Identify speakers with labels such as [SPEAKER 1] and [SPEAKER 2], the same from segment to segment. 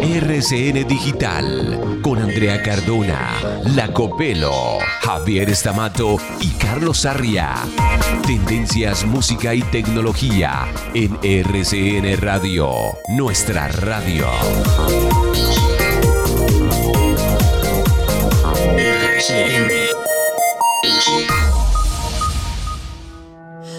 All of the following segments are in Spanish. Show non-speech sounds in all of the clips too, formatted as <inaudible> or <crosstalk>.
[SPEAKER 1] RCN Digital con Andrea Cardona, Lacopelo, Javier Estamato y Carlos Sarria. Tendencias, música y tecnología en RCN Radio, nuestra radio.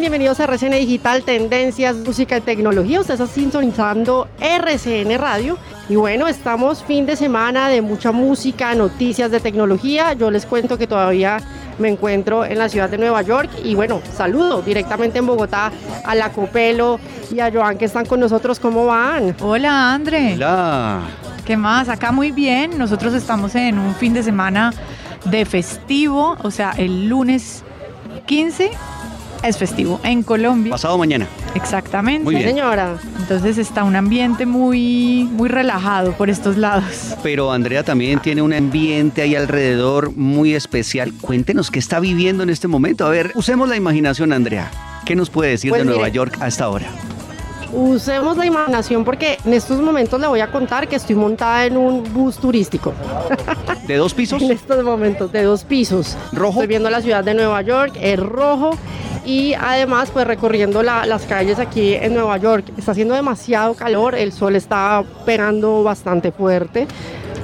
[SPEAKER 2] Están? Bienvenidos a RCN Digital, Tendencias, Música y Tecnología. Usted está sintonizando RCN Radio. Y bueno, estamos fin de semana de mucha música, noticias de tecnología. Yo les cuento que todavía me encuentro en la ciudad de Nueva York. Y bueno, saludo directamente en Bogotá a la Copelo y a Joan que están con nosotros. ¿Cómo van?
[SPEAKER 3] Hola, André.
[SPEAKER 4] Hola.
[SPEAKER 3] ¿Qué más? Acá muy bien. Nosotros estamos en un fin de semana de festivo, o sea, el lunes 15 es festivo en Colombia.
[SPEAKER 4] Pasado mañana.
[SPEAKER 3] Exactamente.
[SPEAKER 4] Muy
[SPEAKER 2] Sí,
[SPEAKER 4] bien.
[SPEAKER 2] señora.
[SPEAKER 3] Entonces está un ambiente muy, muy relajado por estos lados.
[SPEAKER 4] Pero Andrea también tiene un ambiente ahí alrededor muy especial. Cuéntenos qué está viviendo en este momento. A ver, usemos la imaginación, Andrea. ¿Qué nos puede decir
[SPEAKER 2] Pues
[SPEAKER 4] de Nueva. York a esta hora?
[SPEAKER 2] Usemos la imaginación porque en estos momentos le voy a contar que estoy montada en un bus turístico. <laughs>
[SPEAKER 4] ¿De dos pisos?
[SPEAKER 2] En estos momentos, de dos pisos.
[SPEAKER 4] ¿Rojo?
[SPEAKER 2] Estoy viendo la ciudad de Nueva York, es rojo. Y además, pues recorriendo la- las calles aquí en Nueva York. Está haciendo demasiado calor, el sol está pegando bastante fuerte.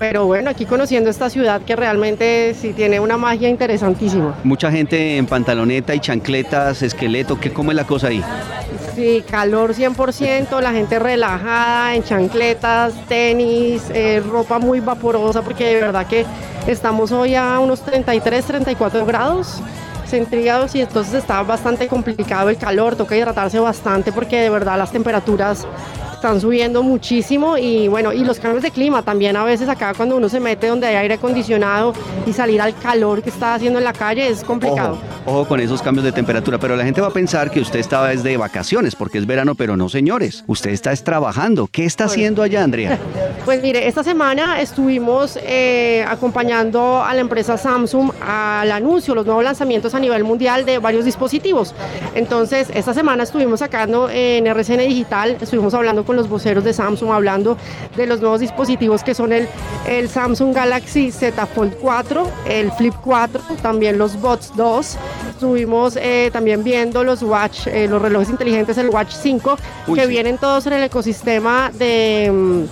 [SPEAKER 2] Pero bueno, aquí conociendo esta ciudad que realmente sí tiene una magia interesantísima.
[SPEAKER 4] Mucha gente en pantaloneta y chancletas, esqueleto. ¿Qué, ¿Cómo es la cosa ahí?
[SPEAKER 2] Sí, calor 100%, la gente relajada, en chancletas, tenis, eh, ropa muy vaporosa, porque de verdad que estamos hoy a unos 33, 34 grados centígrados y entonces está bastante complicado el calor, toca hidratarse bastante porque de verdad las temperaturas están subiendo muchísimo y bueno, y los cambios de clima también a veces acá cuando uno se mete donde hay aire acondicionado y salir al calor que está haciendo en la calle es complicado.
[SPEAKER 4] Ojo, ojo con esos cambios de temperatura. Pero la gente va a pensar que usted estaba desde vacaciones porque es verano, pero no, señores. Usted está es trabajando. ¿Qué está haciendo allá, Andrea? <laughs>
[SPEAKER 2] Pues mire, esta semana estuvimos eh, acompañando a la empresa Samsung al anuncio, los nuevos lanzamientos a nivel mundial de varios dispositivos. Entonces, esta semana estuvimos sacando en RCN Digital, estuvimos hablando con los voceros de Samsung, hablando de los nuevos dispositivos que son el, el Samsung Galaxy Z Fold 4, el Flip 4, también los Bots 2. Estuvimos eh, también viendo los Watch, eh, los relojes inteligentes, el Watch 5,
[SPEAKER 4] Uy,
[SPEAKER 2] que
[SPEAKER 4] sí.
[SPEAKER 2] vienen todos en el ecosistema de...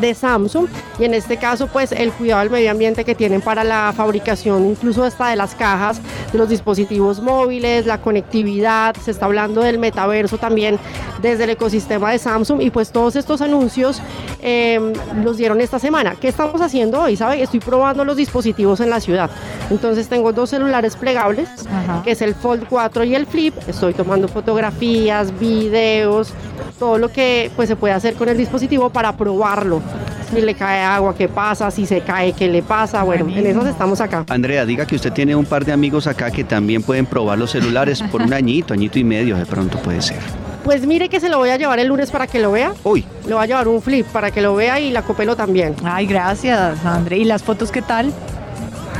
[SPEAKER 2] de Samsung y en este caso pues el cuidado del medio ambiente que tienen para la fabricación incluso hasta de las cajas de los dispositivos móviles, la conectividad, se está hablando del metaverso también desde el ecosistema de Samsung y pues todos estos anuncios eh, los dieron esta semana. ¿Qué estamos haciendo hoy? ¿Sabe? Estoy probando los dispositivos en la ciudad. Entonces tengo dos celulares plegables,
[SPEAKER 3] Ajá.
[SPEAKER 2] que es el Fold 4 y el Flip. Estoy tomando fotografías, videos, todo lo que pues se puede hacer con el dispositivo para probarlo. Si le cae agua, ¿qué pasa? Si se cae, ¿qué le pasa? Bueno, en esas estamos acá.
[SPEAKER 4] Andrea, diga que usted tiene un par de amigos acá que también pueden probar los celulares por un añito, añito y medio de pronto puede ser.
[SPEAKER 2] Pues mire que se lo voy a llevar el lunes para que lo vea.
[SPEAKER 4] Uy,
[SPEAKER 2] Le voy a llevar un flip para que lo vea y la copelo también.
[SPEAKER 3] Ay, gracias, André. ¿Y las fotos qué tal?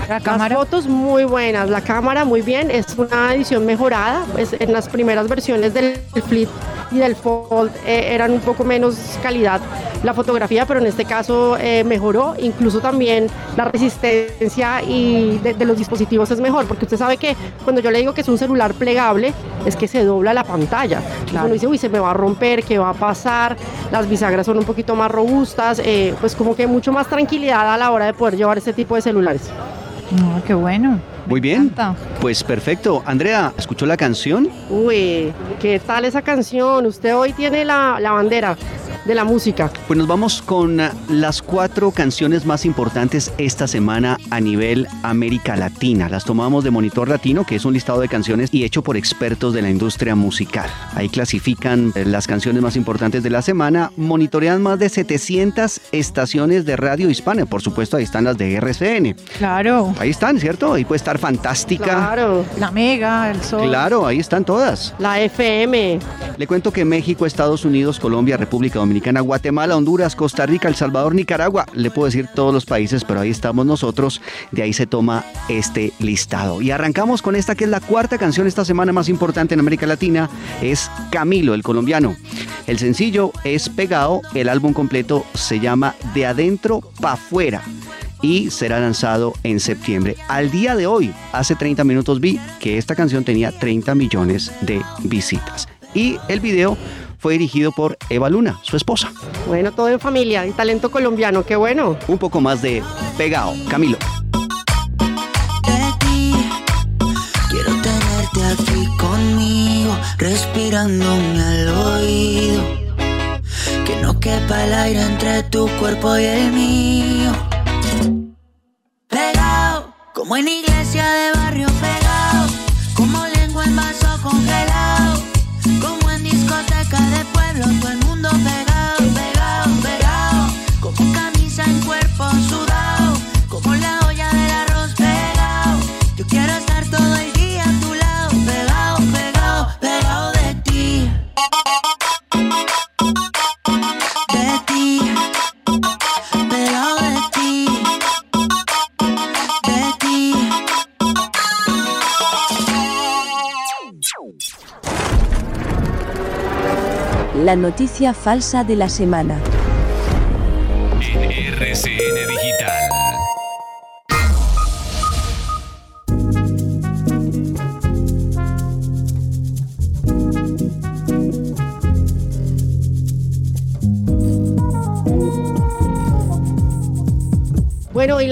[SPEAKER 3] La
[SPEAKER 2] Las fotos muy buenas, la cámara muy bien, es una edición mejorada. Pues en las primeras versiones del Flip y del Fold eh, eran un poco menos calidad la fotografía, pero en este caso eh, mejoró. Incluso también la resistencia y de, de los dispositivos es mejor, porque usted sabe que cuando yo le digo que es un celular plegable, es que se dobla la pantalla.
[SPEAKER 3] Claro.
[SPEAKER 2] Uno dice, uy, se me va a romper, ¿qué va a pasar? Las bisagras son un poquito más robustas, eh, pues como que mucho más tranquilidad a la hora de poder llevar este tipo de celulares.
[SPEAKER 3] No, qué bueno.
[SPEAKER 4] Muy bien. Pues perfecto. Andrea, ¿escuchó la canción?
[SPEAKER 2] Uy, ¿qué tal esa canción? Usted hoy tiene la, la bandera de la música.
[SPEAKER 4] Pues nos vamos con ah, las cuatro canciones más importantes esta semana a nivel América Latina. Las tomamos de Monitor Latino, que es un listado de canciones y hecho por expertos de la industria musical. Ahí clasifican eh, las canciones más importantes de la semana. Monitorean más de 700 estaciones de radio hispana. Por supuesto, ahí están las de RCN.
[SPEAKER 3] Claro.
[SPEAKER 4] Ahí están, ¿cierto? Ahí puede estar fantástica.
[SPEAKER 2] Claro,
[SPEAKER 3] La Mega, el Sol.
[SPEAKER 4] Claro, ahí están todas.
[SPEAKER 2] la FM.
[SPEAKER 4] Le cuento que México, Estados Unidos, Colombia, República Dominicana, Guatemala, Honduras, Costa Rica, El Salvador, Nicaragua, le puedo decir todos los países, pero ahí estamos nosotros, de ahí se toma este listado. Y arrancamos con esta que es la cuarta canción esta semana más importante en América Latina, es Camilo, el colombiano. El sencillo es Pegado, el álbum completo se llama De Adentro Pa' Fuera y será lanzado en septiembre. Al día de hoy, hace 30 minutos vi que esta canción tenía 30 millones de visitas. Y el video fue dirigido por Eva Luna, su esposa.
[SPEAKER 2] Bueno, todo en familia y talento colombiano, qué bueno.
[SPEAKER 4] Un poco más de pegado. Camilo.
[SPEAKER 5] de ti. Quiero tenerte aquí conmigo, respirándome al oído. Que no quepa el aire entre tu cuerpo y el mío. Pegado, como en iglesia de barrio La
[SPEAKER 6] noticia falsa de la semana.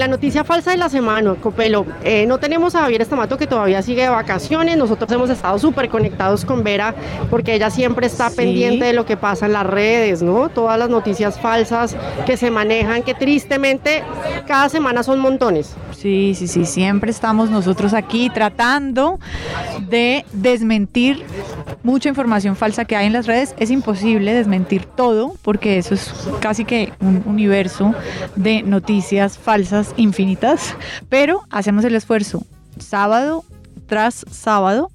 [SPEAKER 2] La noticia falsa de la semana, Copelo. Eh, no tenemos a Javier Estamato que todavía sigue de vacaciones. Nosotros hemos estado súper conectados con Vera porque ella siempre está
[SPEAKER 3] Sí.
[SPEAKER 2] pendiente de lo que pasa en las redes, ¿no? Todas las noticias falsas que se manejan, que tristemente cada semana son montones.
[SPEAKER 3] Sí, sí, sí, siempre estamos nosotros aquí tratando de desmentir mucha información falsa que hay en las redes. Es imposible desmentir todo porque eso es casi que un universo de noticias falsas infinitas, pero hacemos el esfuerzo sábado tras sábado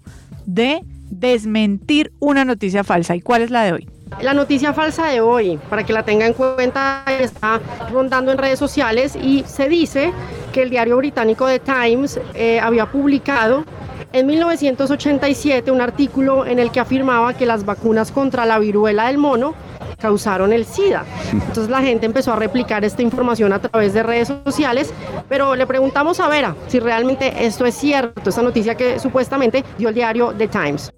[SPEAKER 3] de desmentir una noticia falsa. ¿Y cuál es la de hoy?
[SPEAKER 2] La noticia falsa de hoy, para que la tenga en cuenta, está rondando en redes sociales y se dice que el diario británico The Times eh, había publicado en 1987 un artículo en el que afirmaba que las vacunas contra la viruela del mono causaron el SIDA. Entonces la gente empezó a replicar esta información a través de redes sociales, pero le preguntamos a Vera si realmente esto es cierto, esta noticia que supuestamente dio el diario The Times.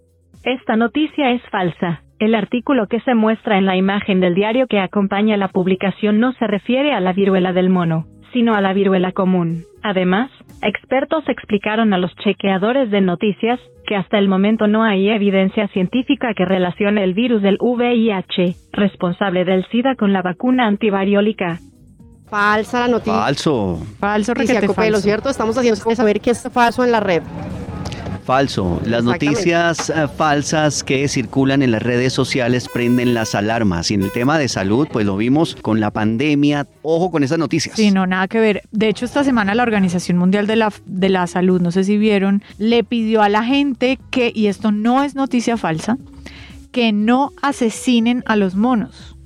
[SPEAKER 7] Esta noticia es falsa. El artículo que se muestra en la imagen del diario que acompaña la publicación no se refiere a la viruela del mono, sino a la viruela común. Además, expertos explicaron a los chequeadores de noticias que hasta el momento no hay evidencia científica que relacione el virus del VIH, responsable del SIDA, con la vacuna antivariólica.
[SPEAKER 2] Falsa la noticia.
[SPEAKER 4] Falso.
[SPEAKER 3] Falso,
[SPEAKER 2] Noticia Copelo,
[SPEAKER 3] falso.
[SPEAKER 2] ¿cierto? Estamos haciendo saber que es falso en la red.
[SPEAKER 4] Falso. Las noticias eh, falsas que circulan en las redes sociales prenden las alarmas. Y en el tema de salud, pues lo vimos con la pandemia. Ojo con esas noticias.
[SPEAKER 3] Sí, no, nada que ver. De hecho, esta semana la Organización Mundial de la, de la Salud, no sé si vieron, le pidió a la gente que, y esto no es noticia falsa, que no asesinen a los monos.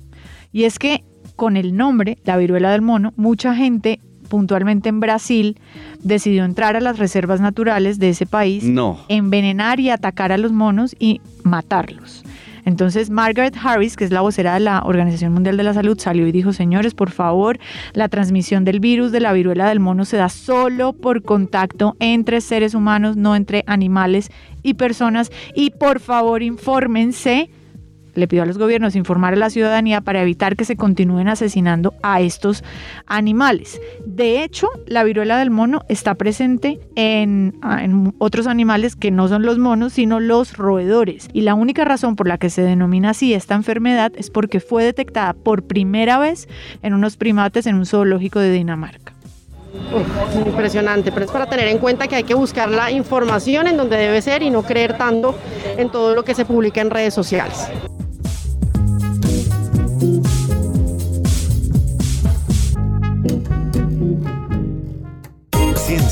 [SPEAKER 3] Y es que con el nombre, la viruela del mono, mucha gente, puntualmente en Brasil, decidió entrar a las reservas naturales de ese país,
[SPEAKER 4] No.
[SPEAKER 3] envenenar y atacar a los monos y matarlos. Entonces Margaret Harris, que es la vocera de la Organización Mundial de la Salud, salió y dijo, señores, por favor, la transmisión del virus de la viruela del mono se da solo por contacto entre seres humanos, no entre animales y personas. Y por favor, infórmense. Le pido a los gobiernos informar a la ciudadanía para evitar que se continúen asesinando a estos animales. De hecho, la viruela del mono está presente en, ah, en otros animales que no son los monos, sino los roedores. Y la única razón por la que se denomina así esta enfermedad es porque fue detectada por primera vez en unos primates en un zoológico de Dinamarca.
[SPEAKER 2] Impresionante, pero es para tener en cuenta que hay que buscar la información en donde debe ser y no creer tanto en todo lo que se publica en redes sociales.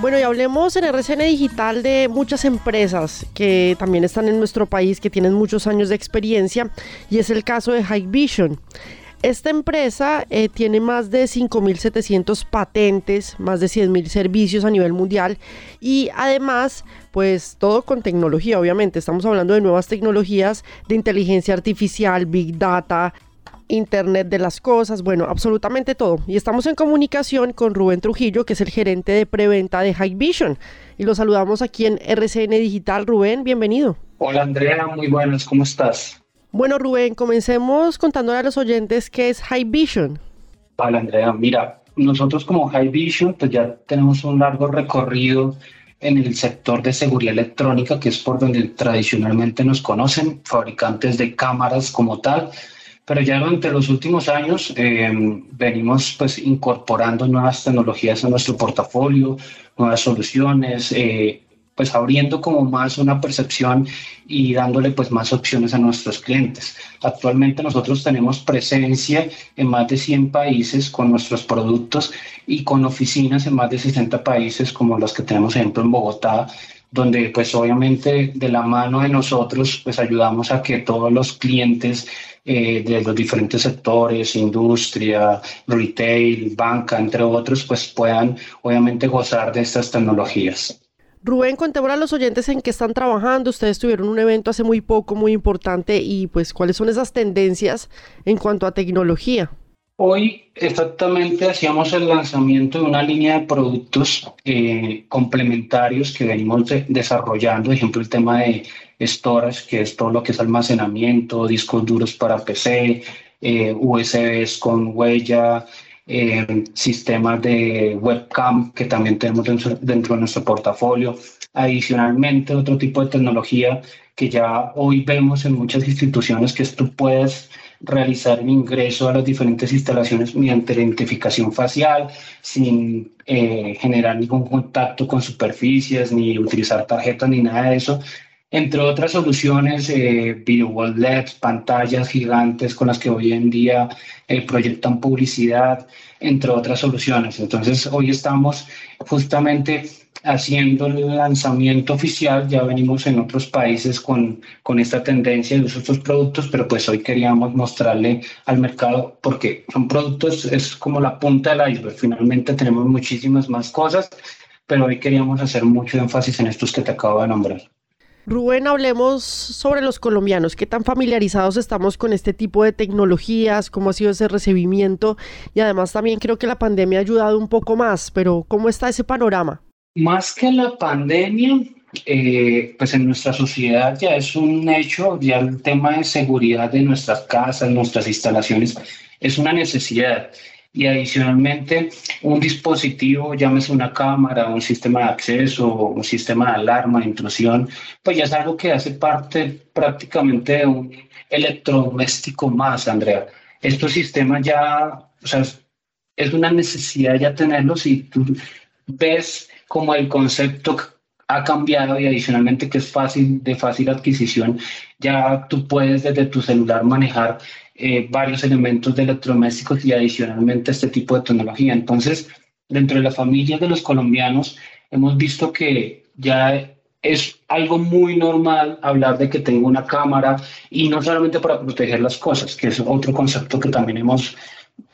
[SPEAKER 2] Bueno, y hablemos en RCN Digital de muchas empresas que también están en nuestro país, que tienen muchos años de experiencia, y es el caso de High Vision. Esta empresa eh, tiene más de 5.700 patentes, más de 100.000 servicios a nivel mundial y además, pues todo con tecnología, obviamente. Estamos hablando de nuevas tecnologías de inteligencia artificial, big data, Internet de las cosas, bueno, absolutamente todo. Y estamos en comunicación con Rubén Trujillo, que es el gerente de preventa de High Vision. Y lo saludamos aquí en RCN Digital. Rubén, bienvenido.
[SPEAKER 8] Hola Andrea, muy buenas, ¿cómo estás?
[SPEAKER 2] Bueno, Rubén, comencemos contándole a los oyentes qué es High Vision.
[SPEAKER 8] Hola Andrea, mira, nosotros como High Vision pues ya tenemos un largo recorrido en el sector de seguridad electrónica, que es por donde tradicionalmente nos conocen, fabricantes de cámaras como tal, pero ya durante los últimos años eh, venimos pues incorporando nuevas tecnologías a nuestro portafolio, nuevas soluciones, eh, pues abriendo como más una percepción y dándole pues más opciones a nuestros clientes. Actualmente nosotros tenemos presencia en más de 100 países con nuestros productos y con oficinas en más de 60 países como los que tenemos ejemplo en Bogotá, donde pues obviamente de la mano de nosotros pues ayudamos a que todos los clientes eh, de los diferentes sectores, industria, retail, banca, entre otros, pues puedan obviamente gozar de estas tecnologías.
[SPEAKER 2] Rubén, contémosle a los oyentes en qué están trabajando. Ustedes tuvieron un evento hace muy poco, muy importante, y pues cuáles son esas tendencias en cuanto a tecnología.
[SPEAKER 8] Hoy exactamente hacíamos el lanzamiento de una línea de productos eh, complementarios que venimos de- desarrollando, por ejemplo el tema de storage, que es todo lo que es almacenamiento, discos duros para PC, eh, USBs con huella, eh, sistemas de webcam que también tenemos dentro, dentro de nuestro portafolio. Adicionalmente, otro tipo de tecnología que ya hoy vemos en muchas instituciones que es tú puedes realizar el ingreso a las diferentes instalaciones mediante la identificación facial sin eh, generar ningún contacto con superficies ni utilizar tarjetas ni nada de eso. Entre otras soluciones, video wall LEDs, pantallas gigantes con las que hoy en día eh, proyectan publicidad, entre otras soluciones. Entonces, hoy estamos justamente haciendo el lanzamiento oficial, ya venimos en otros países con, con esta tendencia de uso estos productos, pero pues hoy queríamos mostrarle al mercado porque son productos, es como la punta del iceberg, finalmente tenemos muchísimas más cosas, pero hoy queríamos hacer mucho énfasis en estos que te acabo de nombrar.
[SPEAKER 2] Rubén, hablemos sobre los colombianos. ¿Qué tan familiarizados estamos con este tipo de tecnologías? ¿Cómo ha sido ese recibimiento? Y además también creo que la pandemia ha ayudado un poco más, pero ¿cómo está ese panorama?
[SPEAKER 8] Más que la pandemia, eh, pues en nuestra sociedad ya es un hecho, ya el tema de seguridad de nuestras casas, nuestras instalaciones, es una necesidad y adicionalmente un dispositivo, llámese una cámara, un sistema de acceso, un sistema de alarma, de intrusión, pues ya es algo que hace parte prácticamente de un electrodoméstico más, Andrea. Estos sistemas ya, o sea, es una necesidad ya tenerlos y tú ves como el concepto ha cambiado y adicionalmente que es fácil, de fácil adquisición, ya tú puedes desde tu celular manejar eh, varios elementos de electrodomésticos y adicionalmente este tipo de tecnología. Entonces, dentro de la familia de los colombianos, hemos visto que ya es algo muy normal hablar de que tengo una cámara y no solamente para proteger las cosas, que es otro concepto que también hemos,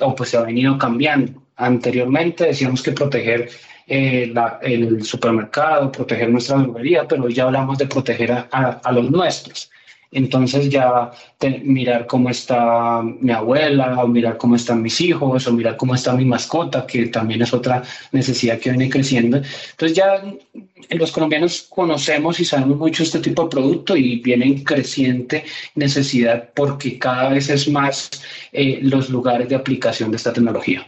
[SPEAKER 8] o pues se ha venido cambiando. Anteriormente decíamos que proteger eh, el supermercado, proteger nuestra droguería, pero hoy ya hablamos de proteger a, a los nuestros. Entonces ya mirar cómo está mi abuela, o mirar cómo están mis hijos, o mirar cómo está mi mascota, que también es otra necesidad que viene creciendo. Entonces ya los colombianos conocemos y sabemos mucho este tipo de producto y viene en creciente necesidad porque cada vez es más eh, los lugares de aplicación de esta tecnología.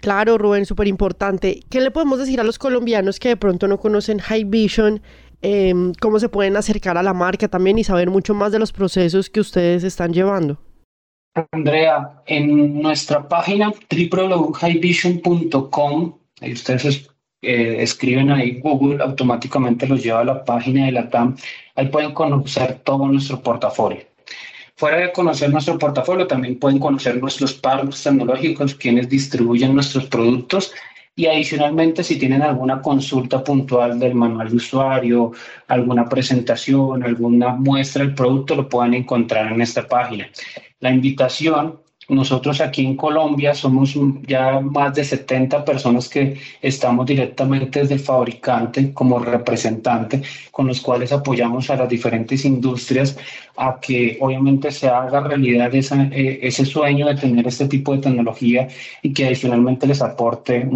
[SPEAKER 2] Claro, Rubén, súper importante. ¿Qué le podemos decir a los colombianos que de pronto no conocen High Vision? Em, cómo se pueden acercar a la marca también y saber mucho más de los procesos que ustedes están llevando.
[SPEAKER 8] Andrea, en nuestra página www.highvision.com, ahí ustedes eh, escriben ahí Google, automáticamente los lleva a la página de la TAM, ahí pueden conocer todo nuestro portafolio. Fuera de conocer nuestro portafolio, también pueden conocer nuestros partners tecnológicos, quienes distribuyen nuestros productos y adicionalmente, si tienen alguna consulta puntual del manual de usuario, alguna presentación, alguna muestra del producto, lo pueden encontrar en esta página. La invitación, nosotros aquí en Colombia somos ya más de 70 personas que estamos directamente desde el fabricante como representante, con los cuales apoyamos a las diferentes industrias a que obviamente se haga realidad eh, ese sueño de tener este tipo de tecnología y que adicionalmente les aporte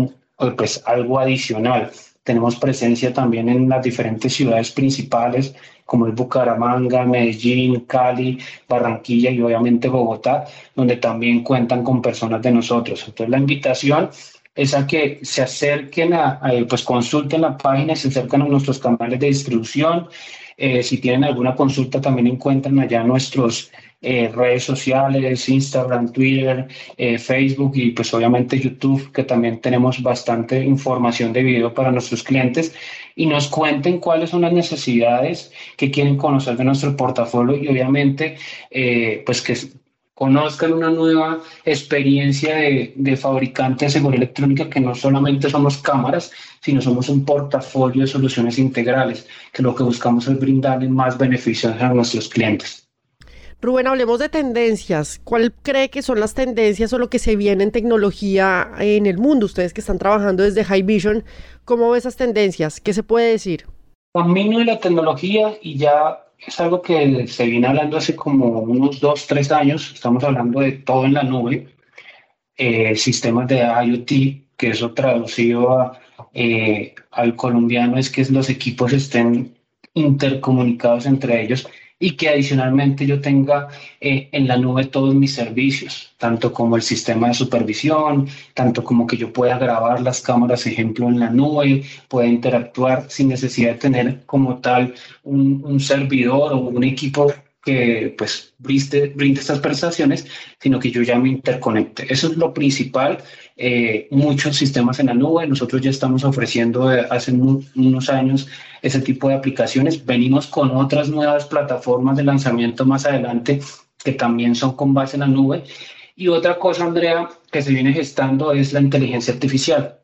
[SPEAKER 8] pues algo adicional. Tenemos presencia también en las diferentes ciudades principales, como es Bucaramanga, Medellín, Cali, Barranquilla y obviamente Bogotá, donde también cuentan con personas de nosotros. Entonces la invitación es a que se acerquen a, pues consulten la página, se acerquen a nuestros canales de distribución. Eh, si tienen alguna consulta, también encuentran allá nuestros eh, redes sociales, Instagram, Twitter, eh, Facebook y pues obviamente YouTube, que también tenemos bastante información de video para nuestros clientes y nos cuenten cuáles son las necesidades que quieren conocer de nuestro portafolio y obviamente eh, pues que conozcan una nueva experiencia de, de fabricante de seguridad electrónica que no solamente somos cámaras, sino somos un portafolio de soluciones integrales, que lo que buscamos es brindarle más beneficios a nuestros clientes.
[SPEAKER 2] Rubén, hablemos de tendencias. ¿Cuál cree que son las tendencias o lo que se viene en tecnología en el mundo? Ustedes que están trabajando desde High Vision, ¿cómo ve esas tendencias? ¿Qué se puede decir?
[SPEAKER 8] Camino de la tecnología y ya es algo que se viene hablando hace como unos dos, tres años. Estamos hablando de todo en la nube, eh, sistemas de IoT, que eso traducido eh, al colombiano es que los equipos estén intercomunicados entre ellos y que adicionalmente yo tenga eh, en la nube todos mis servicios, tanto como el sistema de supervisión, tanto como que yo pueda grabar las cámaras, ejemplo, en la nube, pueda interactuar sin necesidad de tener como tal un, un servidor o un equipo que pues brinde, brinde estas prestaciones, sino que yo ya me interconecte. Eso es lo principal. Eh, muchos sistemas en la nube. Nosotros ya estamos ofreciendo eh, hace unos años ese tipo de aplicaciones. Venimos con otras nuevas plataformas de lanzamiento más adelante que también son con base en la nube. Y otra cosa, Andrea, que se viene gestando es la inteligencia artificial.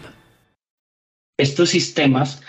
[SPEAKER 8] estos sistemas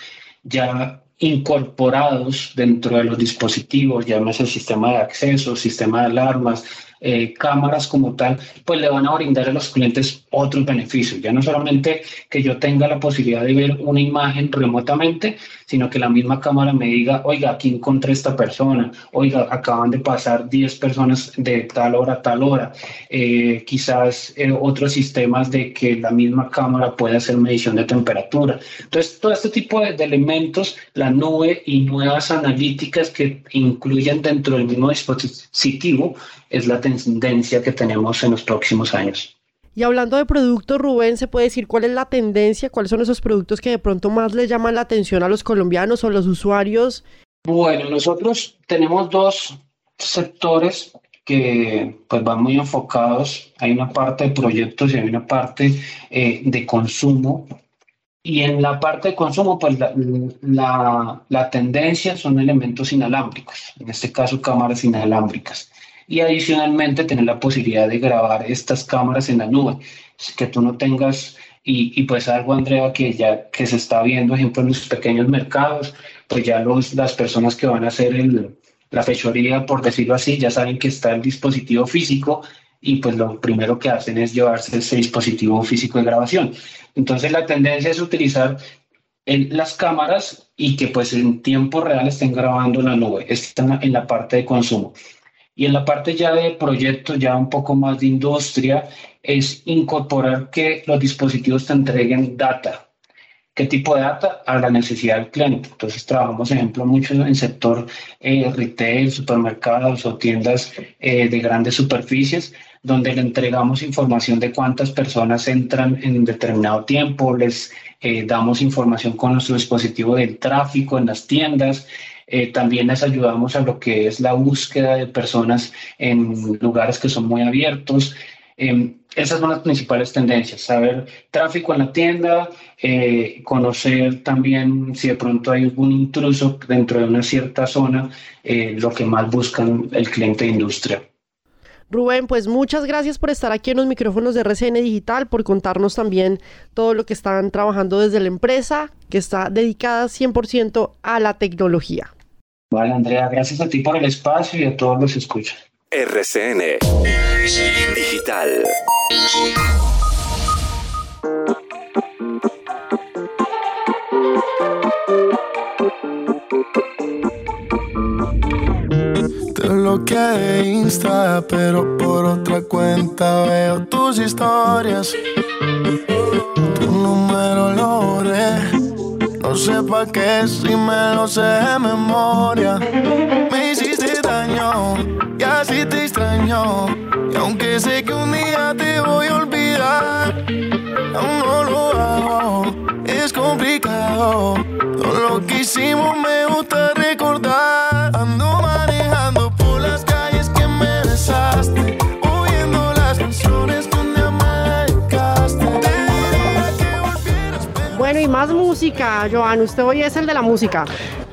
[SPEAKER 8] ya incorporados dentro de los dispositivos, llámese sistema de acceso, sistema de alarmas, eh, cámaras como tal, pues le van a brindar a los clientes otros beneficios. Ya no solamente que yo tenga la posibilidad de ver una imagen remotamente, sino que la misma cámara me diga, oiga, aquí encontré esta persona, oiga, acaban de pasar 10 personas de tal hora a tal hora. Eh, quizás eh, otros sistemas de que la misma cámara pueda hacer medición de temperatura. Entonces, todo este tipo de, de elementos, la nube y nuevas analíticas que incluyen dentro del mismo dispositivo, es la tendencia que tenemos en los próximos años.
[SPEAKER 2] Y hablando de productos, Rubén, ¿se puede decir cuál es la tendencia? ¿Cuáles son esos productos que de pronto más les llaman la atención a los colombianos o los usuarios?
[SPEAKER 8] Bueno, nosotros tenemos dos sectores que pues van muy enfocados. Hay una parte de proyectos y hay una parte eh, de consumo. Y en la parte de consumo, pues la, la tendencia son elementos inalámbricos, en este caso cámaras inalámbricas y adicionalmente tener la posibilidad de grabar estas cámaras en la nube, que tú no tengas y, y, pues algo, Andrea, que ya que se está viendo, ejemplo, en los pequeños mercados, pues ya los, las personas que van a hacer el, la fechoría, por decirlo así, ya saben que está el dispositivo físico y pues lo primero que hacen es llevarse ese dispositivo físico de grabación. Entonces la tendencia es utilizar en las cámaras y que pues en tiempo real estén grabando en la nube. Están en la parte de consumo. Y en la parte ya de proyectos, ya un poco más de industria, es incorporar que los dispositivos te entreguen data. ¿Qué tipo de data? A la necesidad del cliente. Entonces trabajamos, ejemplo, mucho en sector eh, retail, supermercados o tiendas eh, de grandes superficies, donde le entregamos información de cuántas personas entran en determinado tiempo, les eh, damos información con nuestro dispositivo del tráfico en las tiendas, eh, también les ayudamos a lo que es la búsqueda de personas en lugares que son muy abiertos. Eh, esas son las principales tendencias, saber tráfico en la tienda, eh, conocer también si de pronto hay algún intruso dentro de una cierta zona, eh, lo que más buscan el cliente de industria.
[SPEAKER 2] Rubén, pues muchas gracias por estar aquí en los micrófonos de RCN Digital, por contarnos también todo lo que están trabajando desde la empresa, que está dedicada 100% a la tecnología.
[SPEAKER 8] Vale, Andrea, gracias a ti por el espacio y a todos los que escuchan.
[SPEAKER 1] RCN Digital.
[SPEAKER 9] Te bloqueé de Insta, pero por otra cuenta veo tus historias. Tu número lo borré no sé pa' qué si me lo sé de memoria. Me hiciste daño y así te extraño. Y aunque sé que un día te voy a olvidar, aún no lo hago. Es complicado. Todo lo que hicimos me gusta recordar.
[SPEAKER 2] Y más música, Joan. Usted hoy es el de la música.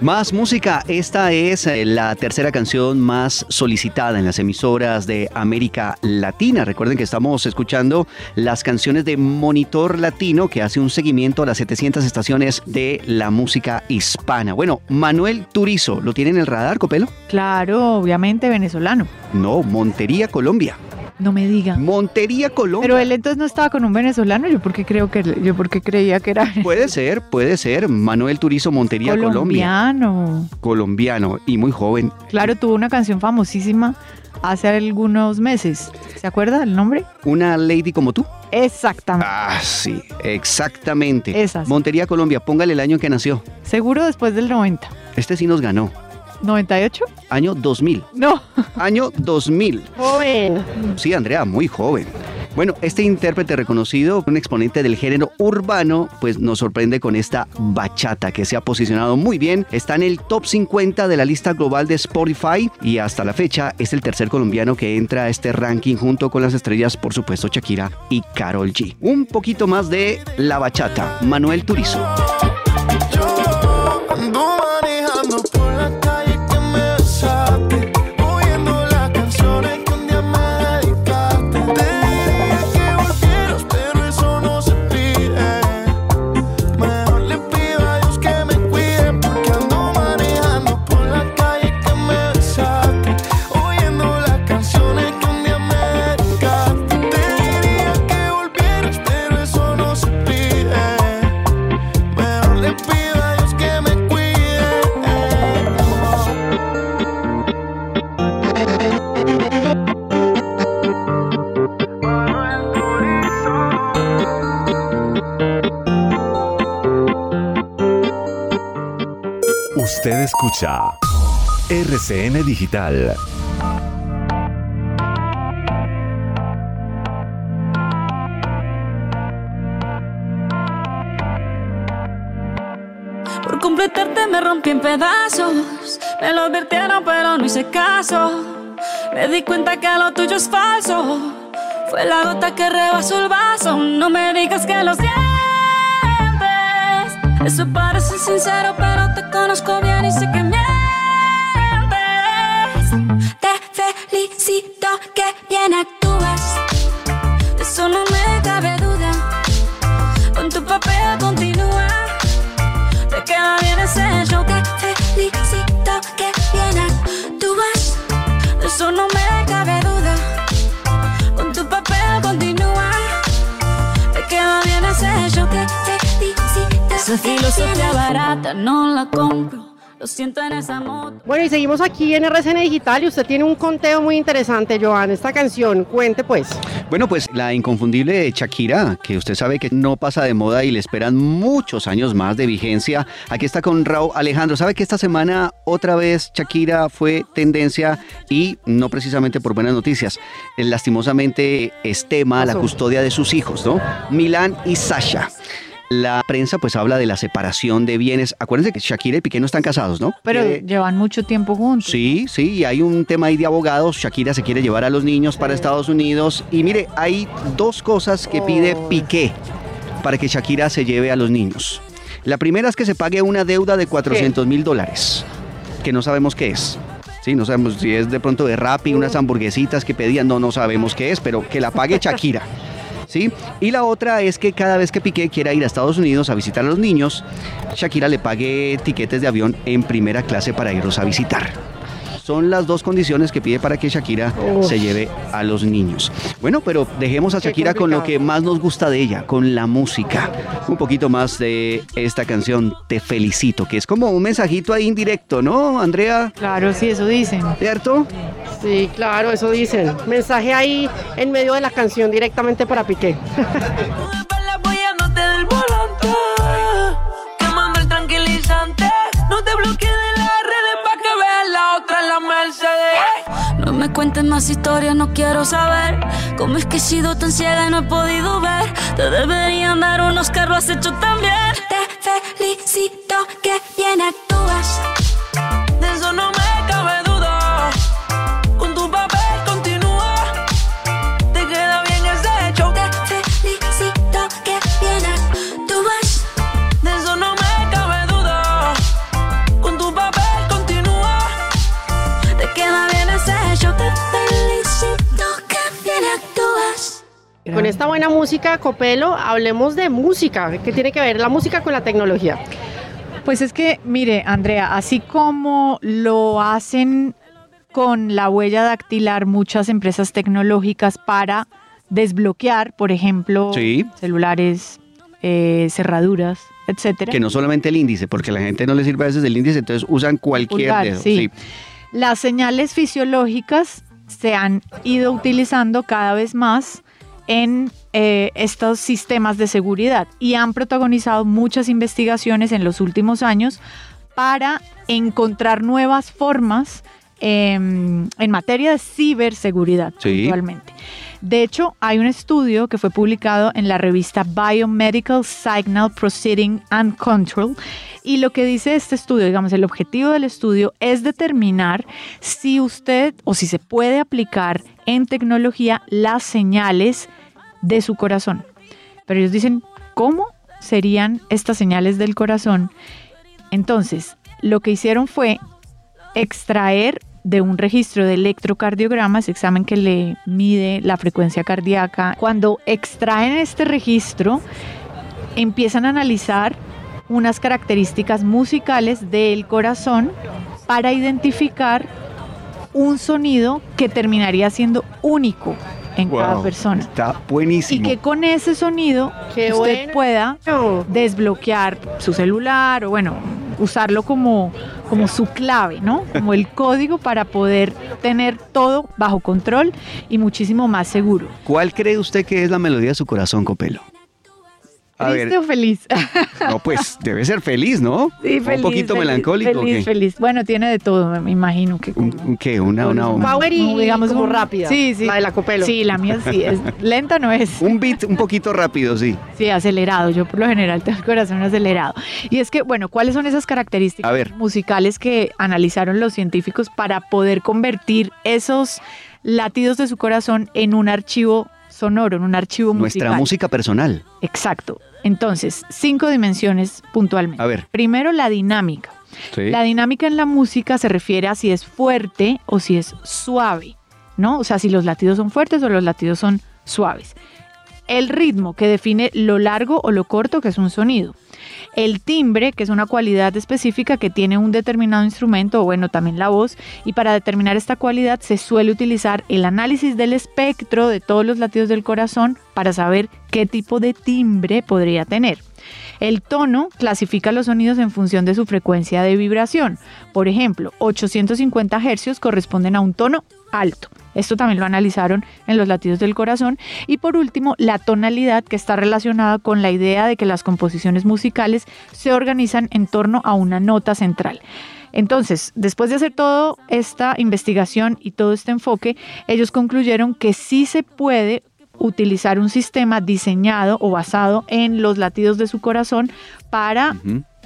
[SPEAKER 4] Más música, esta es eh, la tercera canción más solicitada en las emisoras de América Latina. Recuerden que estamos escuchando las canciones de Monitor Latino que hace un seguimiento a las 700 estaciones de la música hispana. Bueno, Manuel Turizo, ¿lo tiene en el radar, Copelo?
[SPEAKER 3] Claro, obviamente venezolano.
[SPEAKER 4] No, Montería, Colombia.
[SPEAKER 3] No me diga.
[SPEAKER 4] Montería, Colombia.
[SPEAKER 3] Pero él entonces no estaba con un venezolano, yo porque creo que yo porque creía que era
[SPEAKER 4] Puede ser, puede ser. Manuel Turizo Montería, Colombia.
[SPEAKER 3] colombiano.
[SPEAKER 4] Colombiano y muy joven.
[SPEAKER 3] Claro, tuvo una canción famosísima hace algunos meses. ¿Se acuerda el nombre?
[SPEAKER 4] Una lady como tú.
[SPEAKER 3] Exactamente.
[SPEAKER 4] Ah, sí, exactamente.
[SPEAKER 3] Esas.
[SPEAKER 4] Montería, Colombia, póngale el año en que nació.
[SPEAKER 3] Seguro después del 90.
[SPEAKER 4] Este sí nos ganó.
[SPEAKER 3] ¿98?
[SPEAKER 4] Año 2000.
[SPEAKER 3] No.
[SPEAKER 4] Año 2000.
[SPEAKER 2] Joven.
[SPEAKER 4] Sí, Andrea, muy joven. Bueno, este intérprete reconocido, un exponente del género urbano, pues nos sorprende con esta bachata que se ha posicionado muy bien. Está en el top 50 de la lista global de Spotify y hasta la fecha es el tercer colombiano que entra a este ranking junto con las estrellas, por supuesto, Shakira y Carol G. Un poquito más de la bachata. Manuel Turizo.
[SPEAKER 1] RCN Digital.
[SPEAKER 10] Por completarte me rompí en pedazos. Me lo advirtieron, pero no hice caso. Me di cuenta que lo tuyo es falso. Fue la gota que rebasó el vaso. No me digas que lo sientes. Eso parece sincero, pero te conozco bien filosofía barata no la compro. Lo siento en esa moto.
[SPEAKER 2] Bueno, y seguimos aquí en RCN Digital y usted tiene un conteo muy interesante, Joan. Esta canción, cuente pues.
[SPEAKER 4] Bueno, pues la inconfundible Shakira, que usted sabe que no pasa de moda y le esperan muchos años más de vigencia. Aquí está con Raúl Alejandro. ¿Sabe que esta semana otra vez Shakira fue tendencia y no precisamente por buenas noticias? Lastimosamente es tema la custodia de sus hijos, ¿no? Milán y Sasha. La prensa pues habla de la separación de bienes. Acuérdense que Shakira y Piqué no están casados, ¿no?
[SPEAKER 3] Pero
[SPEAKER 4] Eh,
[SPEAKER 3] llevan mucho tiempo juntos.
[SPEAKER 4] Sí, sí, y hay un tema ahí de abogados. Shakira se quiere llevar a los niños para Estados Unidos. Y mire, hay dos cosas que pide Piqué para que Shakira se lleve a los niños. La primera es que se pague una deuda de 400 mil dólares, que no sabemos qué es. Sí, no sabemos si es de pronto de Rappi, unas hamburguesitas que pedían, no, no sabemos qué es, pero que la pague Shakira. <laughs> ¿Sí? Y la otra es que cada vez que Piqué quiera ir a Estados Unidos a visitar a los niños, Shakira le pague tiquetes de avión en primera clase para irlos a visitar. Son las dos condiciones que pide para que Shakira
[SPEAKER 2] Uf.
[SPEAKER 4] se lleve a los niños. Bueno, pero dejemos a Shakira con lo que más nos gusta de ella, con la música. Un poquito más de esta canción, Te felicito, que es como un mensajito ahí indirecto, ¿no, Andrea?
[SPEAKER 3] Claro, sí, eso dicen.
[SPEAKER 4] ¿Cierto?
[SPEAKER 2] Sí, claro, eso dicen. Mensaje ahí en medio de la canción directamente para Piqué. <laughs>
[SPEAKER 10] No te bloquees me cuentes más historias, no quiero saber cómo es que he sido tan ciega y no he podido ver. Te deberían dar unos carros, has hecho también. Te felicito que bien actúas.
[SPEAKER 2] Esta buena música, Copelo, hablemos de música. ¿Qué tiene que ver la música con la tecnología?
[SPEAKER 3] Pues es que, mire, Andrea, así como lo hacen con la huella dactilar muchas empresas tecnológicas para desbloquear, por ejemplo,
[SPEAKER 4] Sí.
[SPEAKER 3] celulares, eh, cerraduras, etcétera.
[SPEAKER 4] Que no solamente el índice, porque a la gente no le sirve a veces el índice, entonces usan cualquier
[SPEAKER 3] Pulgar,
[SPEAKER 4] dedo.
[SPEAKER 3] sí.
[SPEAKER 4] sí.
[SPEAKER 3] Las señales fisiológicas se han ido utilizando cada vez más en eh, estos sistemas de seguridad y han protagonizado muchas investigaciones en los últimos años para encontrar nuevas formas em, en materia de ciberseguridad
[SPEAKER 4] Sí.
[SPEAKER 3] puntualmente. De hecho, hay un estudio que fue publicado en la revista Biomedical Signal Proceeding and Control y lo que dice este estudio, digamos, el objetivo del estudio es determinar si usted o si se puede aplicar en tecnología las señales de su corazón. Pero ellos dicen, ¿cómo serían estas señales del corazón? Entonces, lo que hicieron fue extraer de un registro de electrocardiograma, ese examen que le mide la frecuencia cardíaca. Cuando extraen este registro, empiezan a analizar unas características musicales del corazón para identificar un sonido que terminaría siendo único en cada persona.
[SPEAKER 4] Está
[SPEAKER 3] Y
[SPEAKER 4] buenísimo.
[SPEAKER 3] que con ese sonido
[SPEAKER 2] Qué
[SPEAKER 3] usted
[SPEAKER 2] bueno.
[SPEAKER 3] pueda desbloquear su celular o bueno, usarlo como, como su clave, ¿no? Como el código para poder tener todo bajo control y muchísimo más seguro.
[SPEAKER 4] ¿Cuál cree usted que es la melodía de su corazón, Copelo? A
[SPEAKER 3] ¿Triste
[SPEAKER 4] ver,
[SPEAKER 3] o feliz? <laughs>
[SPEAKER 4] no, pues debe ser feliz, ¿no?
[SPEAKER 3] Sí,
[SPEAKER 4] Un
[SPEAKER 3] feliz,
[SPEAKER 4] poquito
[SPEAKER 3] feliz,
[SPEAKER 4] melancólico. ¿o
[SPEAKER 3] Feliz,
[SPEAKER 4] qué?
[SPEAKER 3] feliz. Bueno, tiene de todo, me imagino que como-
[SPEAKER 4] ¿Un qué? Una, una,
[SPEAKER 3] un
[SPEAKER 2] Power y
[SPEAKER 3] digamos
[SPEAKER 2] como
[SPEAKER 3] un-
[SPEAKER 2] rápida.
[SPEAKER 3] Sí, sí.
[SPEAKER 2] La de la Copelo.
[SPEAKER 3] Sí, la mía sí es <laughs> lenta no es.
[SPEAKER 4] un beat un poquito rápido, sí.
[SPEAKER 3] Sí, acelerado. Yo por lo general tengo el corazón acelerado. Y es que, bueno, ¿cuáles son esas características
[SPEAKER 4] A ver.
[SPEAKER 3] musicales que analizaron los científicos para poder convertir esos latidos de su corazón en un archivo sonoro, en un archivo
[SPEAKER 4] Nuestra
[SPEAKER 3] musical?
[SPEAKER 4] música personal.
[SPEAKER 3] Exacto. Entonces, cinco dimensiones puntualmente.
[SPEAKER 4] A ver.
[SPEAKER 3] Primero, la dinámica.
[SPEAKER 4] Sí.
[SPEAKER 3] La dinámica en la música se refiere a si es fuerte o si es suave, ¿no? O sea, si los latidos son fuertes o los latidos son suaves. El ritmo, que define lo largo o lo corto que es un sonido. El timbre, que es una cualidad específica que tiene un determinado instrumento, o bueno, también la voz, y para determinar esta cualidad se suele utilizar el análisis del espectro de todos los latidos del corazón para saber qué tipo de timbre podría tener. El tono clasifica los sonidos en función de su frecuencia de vibración. Por ejemplo, 850 hercios corresponden a un tono alto. Esto también lo analizaron en los latidos del corazón. Y por último, la tonalidad que está relacionada con la idea de que las composiciones musicales se organizan en torno a una nota central. Entonces, después de hacer toda esta investigación y todo este enfoque, ellos concluyeron que sí se puede utilizar un sistema diseñado o basado en los latidos de su corazón para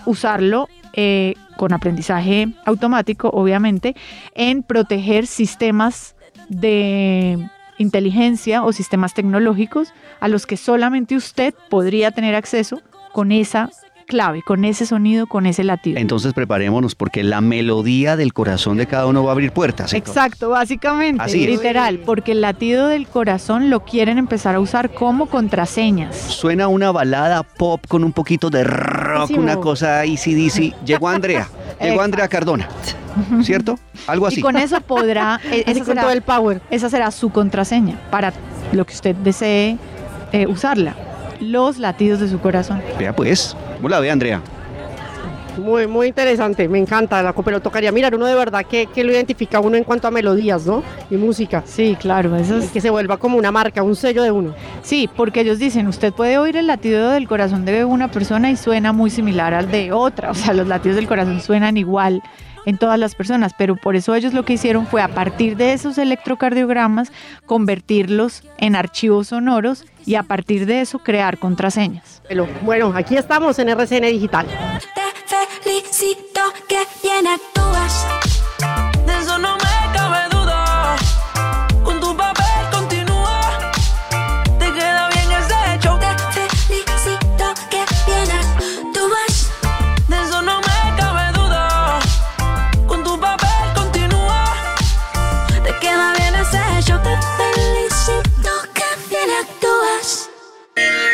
[SPEAKER 3] usarlo eh, con aprendizaje automático, obviamente, en proteger sistemas de inteligencia o sistemas tecnológicos a los que solamente usted podría tener acceso con esa clave, con ese sonido, con ese latido.
[SPEAKER 4] Entonces preparémonos porque la melodía del corazón de cada uno va a abrir puertas. entonces.
[SPEAKER 3] Exacto, básicamente,
[SPEAKER 4] Así es.
[SPEAKER 3] literal, porque el latido del corazón lo quieren empezar a usar como contraseñas.
[SPEAKER 4] Suena una balada pop con un poquito de rock,
[SPEAKER 2] Buenísimo.
[SPEAKER 4] una cosa ACDC. Llegó Andrea, <laughs> llegó Andrea Cardona, ¿cierto? Algo así.
[SPEAKER 3] Y con eso podrá, <laughs> e- esa
[SPEAKER 2] con
[SPEAKER 3] será,
[SPEAKER 2] todo el power.
[SPEAKER 3] esa será su contraseña para lo que usted desee eh, usarla. Los latidos de su corazón.
[SPEAKER 4] Vea pues, ¿cómo la ve Andrea?
[SPEAKER 2] Muy, muy interesante, me encanta la Copelo. Tocaría mirar uno de verdad que, que lo identifica uno en cuanto a melodías, ¿no? Y música.
[SPEAKER 3] Sí, claro, eso es
[SPEAKER 2] Que se vuelva como una marca, un sello de uno.
[SPEAKER 3] Sí, porque ellos dicen, usted puede oír el latido del corazón de una persona y suena muy similar al de otra, o sea, los latidos del corazón suenan igual en todas las personas, pero por eso ellos lo que hicieron fue a partir de esos electrocardiogramas convertirlos en archivos sonoros y a partir de eso crear contraseñas.
[SPEAKER 2] Pero, bueno, aquí estamos en RCN Digital.
[SPEAKER 10] Te felicito que bien actúas.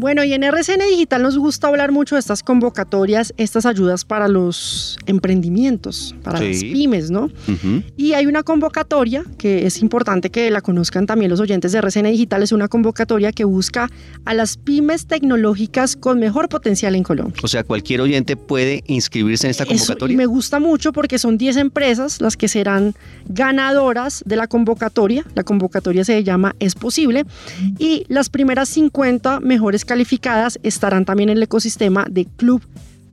[SPEAKER 2] Bueno, y en RCN Digital nos gusta hablar mucho de estas convocatorias, estas ayudas para los emprendimientos, para
[SPEAKER 4] Sí.
[SPEAKER 2] las pymes, ¿no? Y hay una convocatoria que es importante que la conozcan también los oyentes de RCN Digital, es una convocatoria que busca a las pymes tecnológicas con mejor potencial en Colombia.
[SPEAKER 4] O sea, cualquier oyente puede inscribirse en esta
[SPEAKER 2] Eso,
[SPEAKER 4] convocatoria.
[SPEAKER 2] y me gusta mucho porque son 10 empresas las que serán ganadoras de la convocatoria. La convocatoria se llama Es Posible. Y las primeras 50 mejores calificadas estarán también en el ecosistema de Club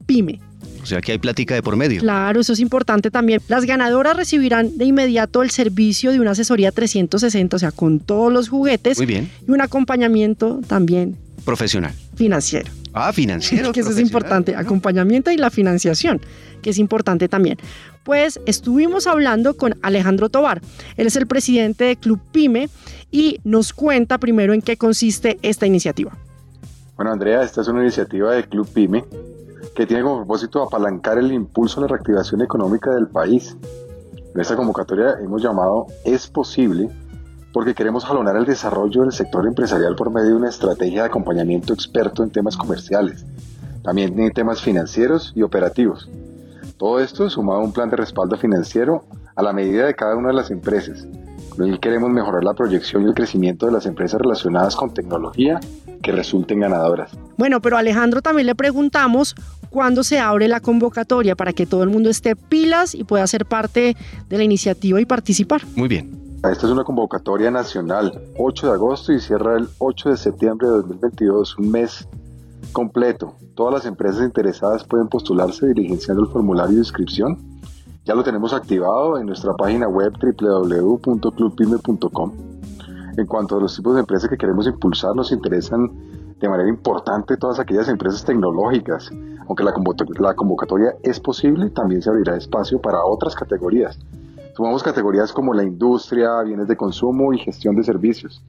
[SPEAKER 2] Pyme.
[SPEAKER 4] O sea, que hay plática de por medio.
[SPEAKER 2] Claro, eso es importante también. Las ganadoras recibirán de inmediato el servicio de una asesoría 360, o sea, con todos los juguetes
[SPEAKER 4] Muy bien.
[SPEAKER 2] y un acompañamiento también
[SPEAKER 4] Profesional.
[SPEAKER 2] financiero.
[SPEAKER 4] Ah, financiero. <laughs>
[SPEAKER 2] que eso es importante, acompañamiento y la financiación, que es importante también. Pues estuvimos hablando con Alejandro Tobar, él es el presidente de Club Pyme y nos cuenta primero en qué consiste esta iniciativa.
[SPEAKER 11] Bueno, Andrea, esta es una iniciativa de Club Pyme que tiene como propósito apalancar el impulso a la reactivación económica del país. En esta convocatoria hemos llamado Es posible porque queremos jalonar el desarrollo del sector empresarial por medio de una estrategia de acompañamiento experto en temas comerciales, también en temas financieros y operativos. Todo esto sumado a un plan de respaldo financiero a la medida de cada una de las empresas. Con el queremos mejorar la proyección y el crecimiento de las empresas relacionadas con tecnología que resulten ganadoras.
[SPEAKER 2] Bueno, pero Alejandro también le preguntamos cuándo se abre la convocatoria para que todo el mundo esté pilas y pueda ser parte de la iniciativa y participar.
[SPEAKER 4] Muy bien.
[SPEAKER 11] Esta es una convocatoria nacional, 8 de agosto y cierra el 8 de septiembre de 2022, un mes completo. Todas las empresas interesadas pueden postularse diligenciando el formulario de inscripción. Ya lo tenemos activado en nuestra página web www.clubpyme.com. En cuanto a los tipos de empresas que queremos impulsar, nos interesan de manera importante todas aquellas empresas tecnológicas. Aunque la convocatoria, es posible, también se abrirá espacio para otras categorías. Sumamos categorías como la industria, bienes de consumo y gestión de servicios.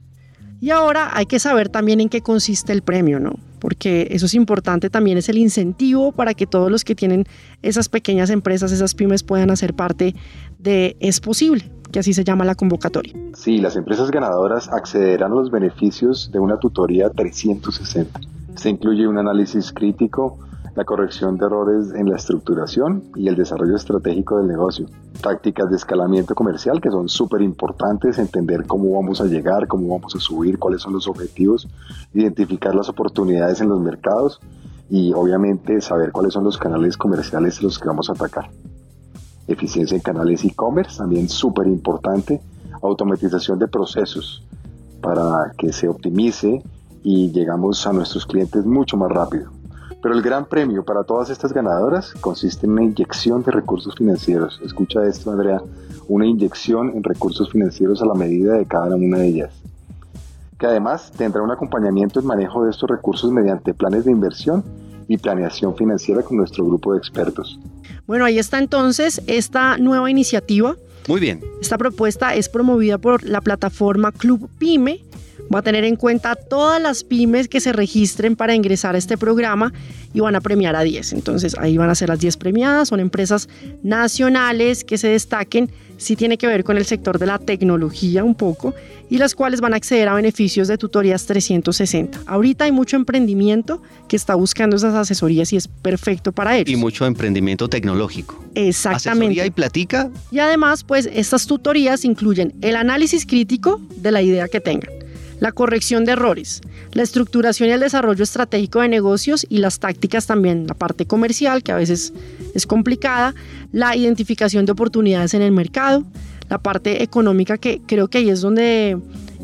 [SPEAKER 2] Y ahora hay que saber también en qué consiste el premio, ¿no? Porque eso es importante también, es el incentivo para que todos los que tienen esas pequeñas empresas, esas pymes puedan hacer parte de Es Posible, que así se llama la convocatoria.
[SPEAKER 11] Sí, las empresas ganadoras accederán a los beneficios de una tutoría 360. Se incluye un análisis crítico, la corrección de errores en la estructuración y el desarrollo estratégico del negocio. Tácticas de escalamiento comercial que son súper importantes, entender cómo vamos a llegar, cómo vamos a subir, cuáles son los objetivos, identificar las oportunidades en los mercados y obviamente saber cuáles son los canales comerciales los que vamos a atacar. Eficiencia en canales e-commerce, también súper importante. Automatización de procesos para que se optimice y llegamos a nuestros clientes mucho más rápido. Pero el gran premio para todas estas ganadoras consiste en una inyección de recursos financieros. Escucha esto, Andrea, una inyección en recursos financieros a la medida de cada una de ellas. Que además tendrá un acompañamiento en manejo de estos recursos mediante planes de inversión y planeación financiera con nuestro grupo de expertos.
[SPEAKER 2] Bueno, ahí está entonces esta nueva iniciativa.
[SPEAKER 4] Muy bien.
[SPEAKER 2] Esta propuesta es promovida por la plataforma Club Pyme. Va a tener en cuenta todas las pymes que se registren para ingresar a este programa y van a premiar a 10. Entonces ahí van a ser las 10 premiadas. Son empresas nacionales que se destaquen. Sí tiene que ver con el sector de la tecnología un poco y las cuales van a acceder a beneficios de tutorías 360. Ahorita hay mucho emprendimiento que está buscando esas asesorías y es perfecto para ellos.
[SPEAKER 4] Y mucho emprendimiento tecnológico.
[SPEAKER 2] Exactamente.
[SPEAKER 4] Asesoría y platica.
[SPEAKER 2] Y además, pues estas tutorías incluyen el análisis crítico de la idea que tengan, la corrección de errores, la estructuración y el desarrollo estratégico de negocios y las tácticas también, la parte comercial, que a veces es complicada, la identificación de oportunidades en el mercado, la parte económica, que creo que ahí es donde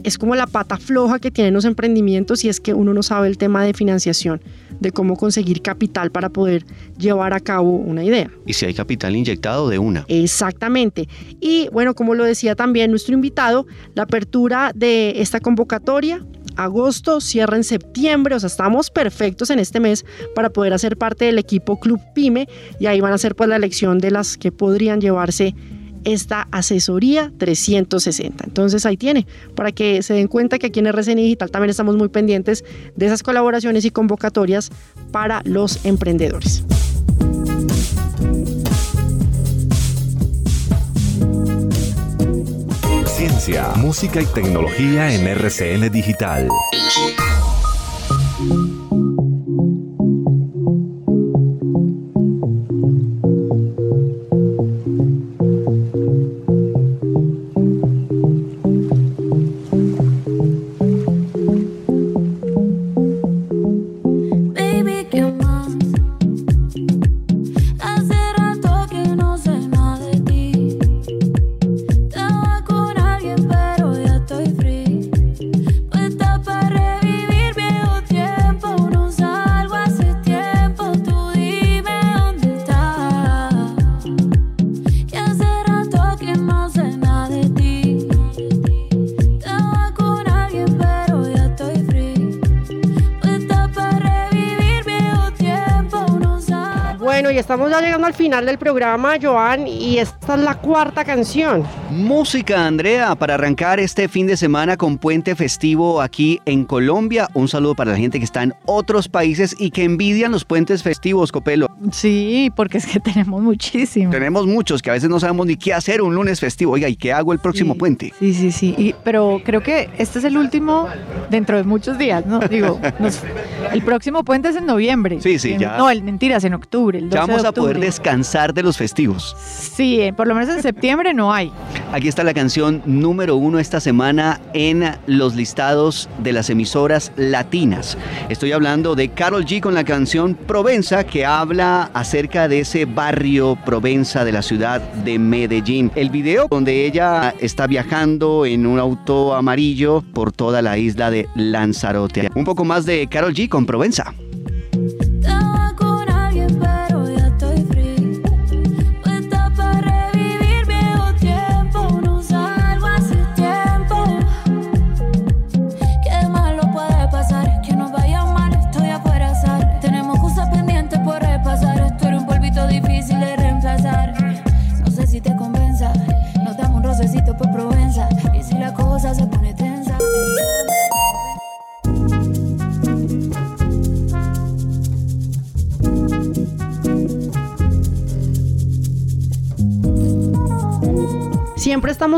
[SPEAKER 2] es como la pata floja que tienen los emprendimientos y es que uno no sabe el tema de financiación, de cómo conseguir capital para poder llevar a cabo una idea.
[SPEAKER 4] Y si hay capital inyectado de una.
[SPEAKER 2] Exactamente. Y bueno, como lo decía también nuestro invitado, la apertura de esta convocatoria, agosto, cierra en septiembre, o sea, estamos perfectos en este mes para poder hacer parte del equipo Club Pyme y ahí van a ser pues la elección de las que podrían llevarse esta asesoría 360. Entonces ahí tiene, para que se den cuenta que aquí en RCN Digital también estamos muy pendientes de esas colaboraciones y convocatorias para los emprendedores.
[SPEAKER 1] Ciencia, música y tecnología en RCN Digital.
[SPEAKER 2] Final del programa, Joan, y esta es la cuarta canción.
[SPEAKER 4] Música, Andrea, para arrancar este fin de semana con puente festivo aquí en Colombia. Un saludo para la gente que está en otros países y que envidian los puentes festivos, Copelo.
[SPEAKER 3] Sí, porque es que <laughs> tenemos muchísimo.
[SPEAKER 4] Tenemos muchos que a veces no sabemos ni qué hacer un lunes festivo. Oiga, ¿y qué hago el próximo puente?
[SPEAKER 3] Sí, sí, sí. Y- pero creo que este es el último dentro de muchos días, ¿no? Digo, <laughs> nos- el próximo puente es en noviembre.
[SPEAKER 4] Sí, sí,
[SPEAKER 3] En-
[SPEAKER 4] ya.
[SPEAKER 3] No, el, mentiras, en octubre. El 12
[SPEAKER 4] Ya vamos
[SPEAKER 3] de
[SPEAKER 4] a poder descansar de los festivos.
[SPEAKER 3] Sí, eh, por lo menos en septiembre no hay.
[SPEAKER 4] Aquí está la canción número uno esta semana en los listados de las emisoras latinas. Estoy hablando de Carol G con la canción Provenza que habla acerca de ese barrio Provenza de la ciudad de Medellín. El video donde ella está viajando en un auto amarillo por toda la isla de Lanzarote. Un poco más de Carol G con Provenza.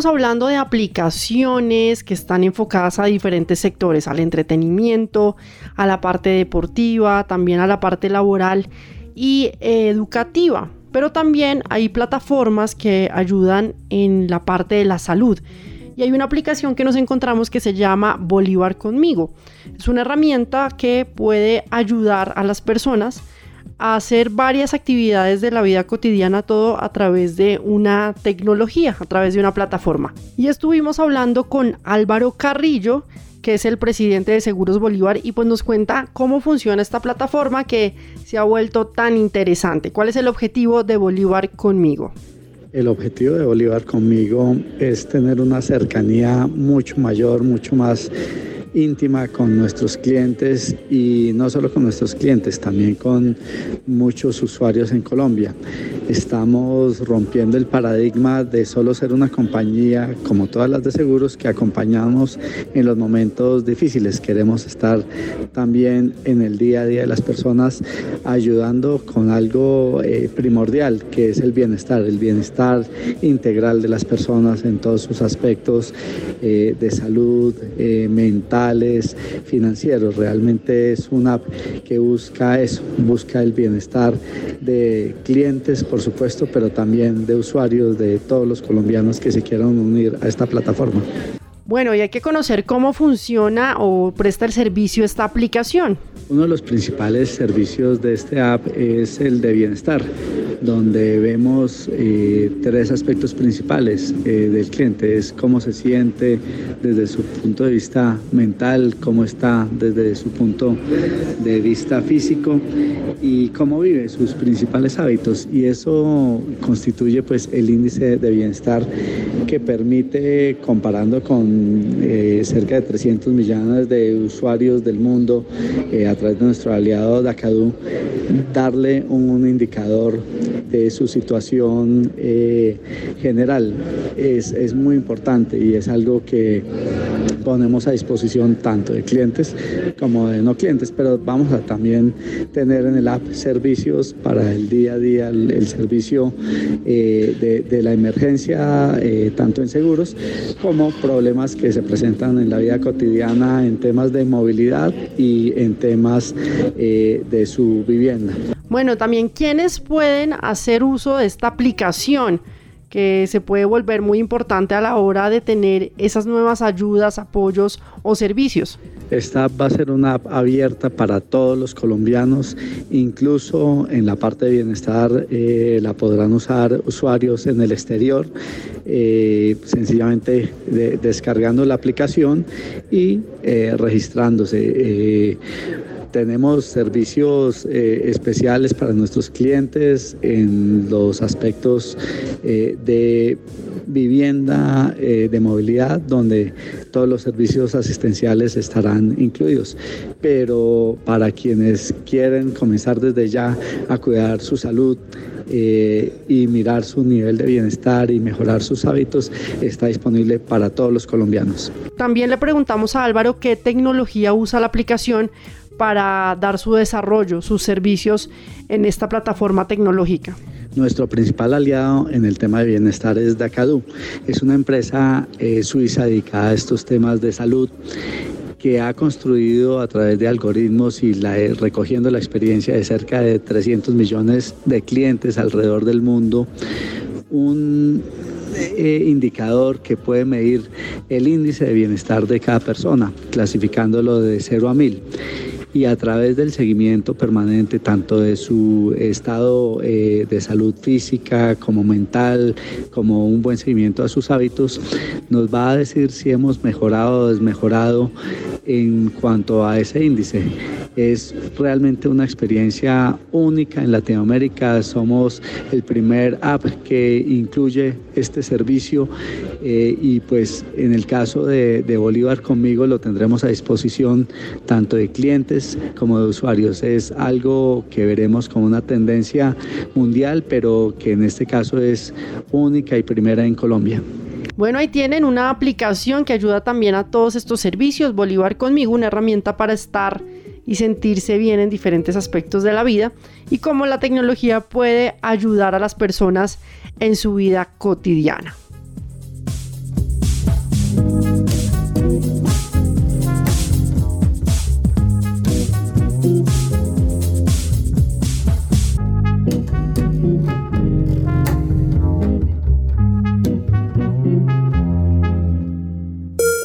[SPEAKER 2] Hablando de aplicaciones que están enfocadas a diferentes sectores, al entretenimiento, a la parte deportiva, también a la parte laboral y eh, educativa. Pero también hay plataformas que ayudan en la parte de la salud. Y hay una aplicación que nos encontramos que se llama Bolívar conmigo. Es una herramienta que puede ayudar a las personas a hacer varias actividades de la vida cotidiana, todo a través de una tecnología, a través de una plataforma. Y estuvimos hablando con Álvaro Carrillo, que es el presidente de Seguros Bolívar, y pues nos cuenta cómo funciona esta plataforma que se ha vuelto tan interesante. ¿Cuál es el objetivo de Bolívar conmigo?
[SPEAKER 12] El objetivo de Bolívar conmigo es tener una cercanía mucho mayor, mucho más íntima con nuestros clientes y no solo con nuestros clientes, también con muchos usuarios en Colombia. Estamos rompiendo el paradigma de solo ser una compañía como todas las de seguros que acompañamos en los momentos difíciles. Queremos estar también en el día a día de las personas ayudando con algo eh, primordial que es el bienestar, el bienestar integral de las personas en todos sus aspectos eh, de salud, eh, financieros. Realmente es una app que busca eso, busca el bienestar de clientes, por supuesto, pero también de usuarios, de todos los colombianos que se quieran unir a esta plataforma.
[SPEAKER 2] Bueno, y hay que conocer cómo funciona o presta el servicio esta aplicación.
[SPEAKER 12] Uno de los principales servicios de este app es el de bienestar, donde vemos eh, tres aspectos principales eh, del cliente. Es cómo se siente desde su punto de vista mental, cómo está desde su punto de vista físico y cómo vive sus principales hábitos. Y eso constituye pues el índice de bienestar que permite, comparando con eh, cerca de 300 millones de usuarios del mundo, eh, a través de nuestro aliado Dacadu, darle un, indicador de su situación eh, general. Es, es muy importante y es algo que ponemos a disposición tanto de clientes como de no clientes, pero vamos a también tener en el app servicios para el día a día, el, servicio de, la emergencia, tanto en seguros como problemas que se presentan en la vida cotidiana en temas de movilidad y en temas eh, de su vivienda.
[SPEAKER 2] Bueno, también quienes pueden hacer uso de esta aplicación que se puede volver muy importante a la hora de tener esas nuevas ayudas, apoyos o servicios.
[SPEAKER 12] Esta va a ser una app abierta para todos los colombianos, incluso en la parte de bienestar eh, la podrán usar usuarios en el exterior, eh, sencillamente de, descargando la aplicación y eh, registrándose tenemos servicios eh, especiales para nuestros clientes en los aspectos eh, de vivienda, eh, de movilidad, donde todos los servicios asistenciales estarán incluidos. Pero para quienes quieren comenzar desde ya a cuidar su salud, y mirar su nivel de bienestar y mejorar sus hábitos está disponible para todos los colombianos.
[SPEAKER 2] También le preguntamos a Álvaro qué tecnología usa la aplicación para dar su desarrollo, sus servicios en esta plataforma tecnológica.
[SPEAKER 12] Nuestro principal aliado en el tema de bienestar es Dakadu. Es una empresa eh, suiza dedicada a estos temas de salud que ha construido a través de algoritmos y eh, recogiendo la experiencia de cerca de 300 millones de clientes alrededor del mundo, un eh, indicador que puede medir el índice de bienestar de cada persona, clasificándolo de 0 a 1000 y a través del seguimiento permanente tanto de su estado eh, de salud física como mental, como un buen seguimiento a sus hábitos, nos va a decir si hemos mejorado o desmejorado en cuanto a ese índice. Es realmente una experiencia única en Latinoamérica. Somos el primer app que incluye este servicio eh, y pues en el caso de, de Bolívar conmigo lo tendremos a disposición tanto de clientes como de usuarios. Es algo que veremos como una tendencia mundial, pero que en este caso es única y primera en Colombia.
[SPEAKER 2] Bueno, ahí tienen una aplicación que ayuda también a todos estos servicios. Bolívar conmigo, una herramienta para estar y sentirse bien en diferentes aspectos de la vida y cómo la tecnología puede ayudar a las personas en su vida cotidiana.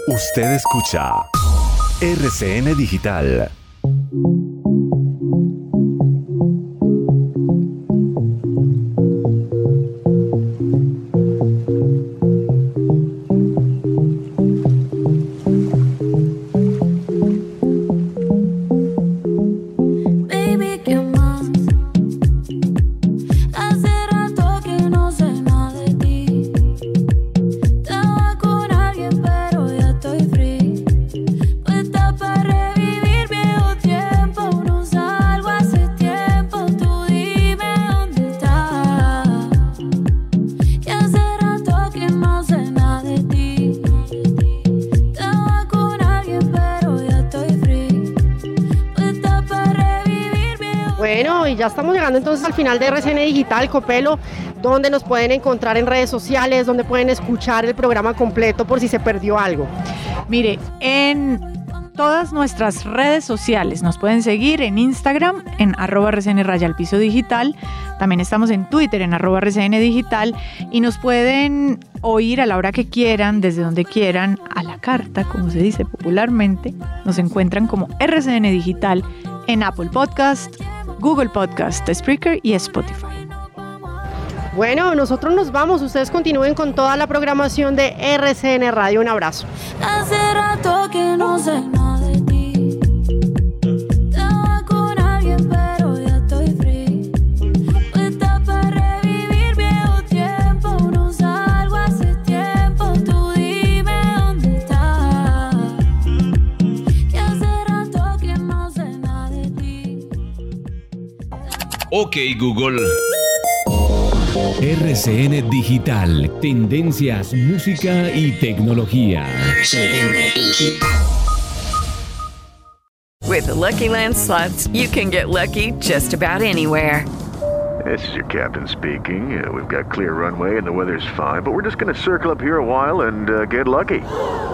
[SPEAKER 1] Usted escucha RCN Digital.
[SPEAKER 2] Final de RCN Digital, Copelo, donde nos pueden encontrar en redes sociales, donde pueden escuchar el programa completo por si se perdió algo.
[SPEAKER 3] Mire, en todas nuestras redes sociales nos pueden seguir en Instagram en arroba RCN Raya al Piso Digital. También estamos en Twitter en arroba RCN Digital y nos pueden oír a la hora que quieran, desde donde quieran, a la carta, como se dice popularmente. Nos encuentran como RCN Digital en Apple Podcast, Google Podcast, Spreaker y Spotify.
[SPEAKER 2] Bueno, nosotros nos vamos. Ustedes continúen con toda la programación de RCN Radio. Un abrazo.
[SPEAKER 10] Hace rato que no sé
[SPEAKER 13] Ok Google.
[SPEAKER 14] RCN Digital, tendencias, música y tecnología.
[SPEAKER 15] With the Lucky Land slots, you can get lucky just about anywhere.
[SPEAKER 16] This is your captain speaking. Uh, we've got clear runway and the weather's fine, but we're just going to circle up here a while and uh, get lucky.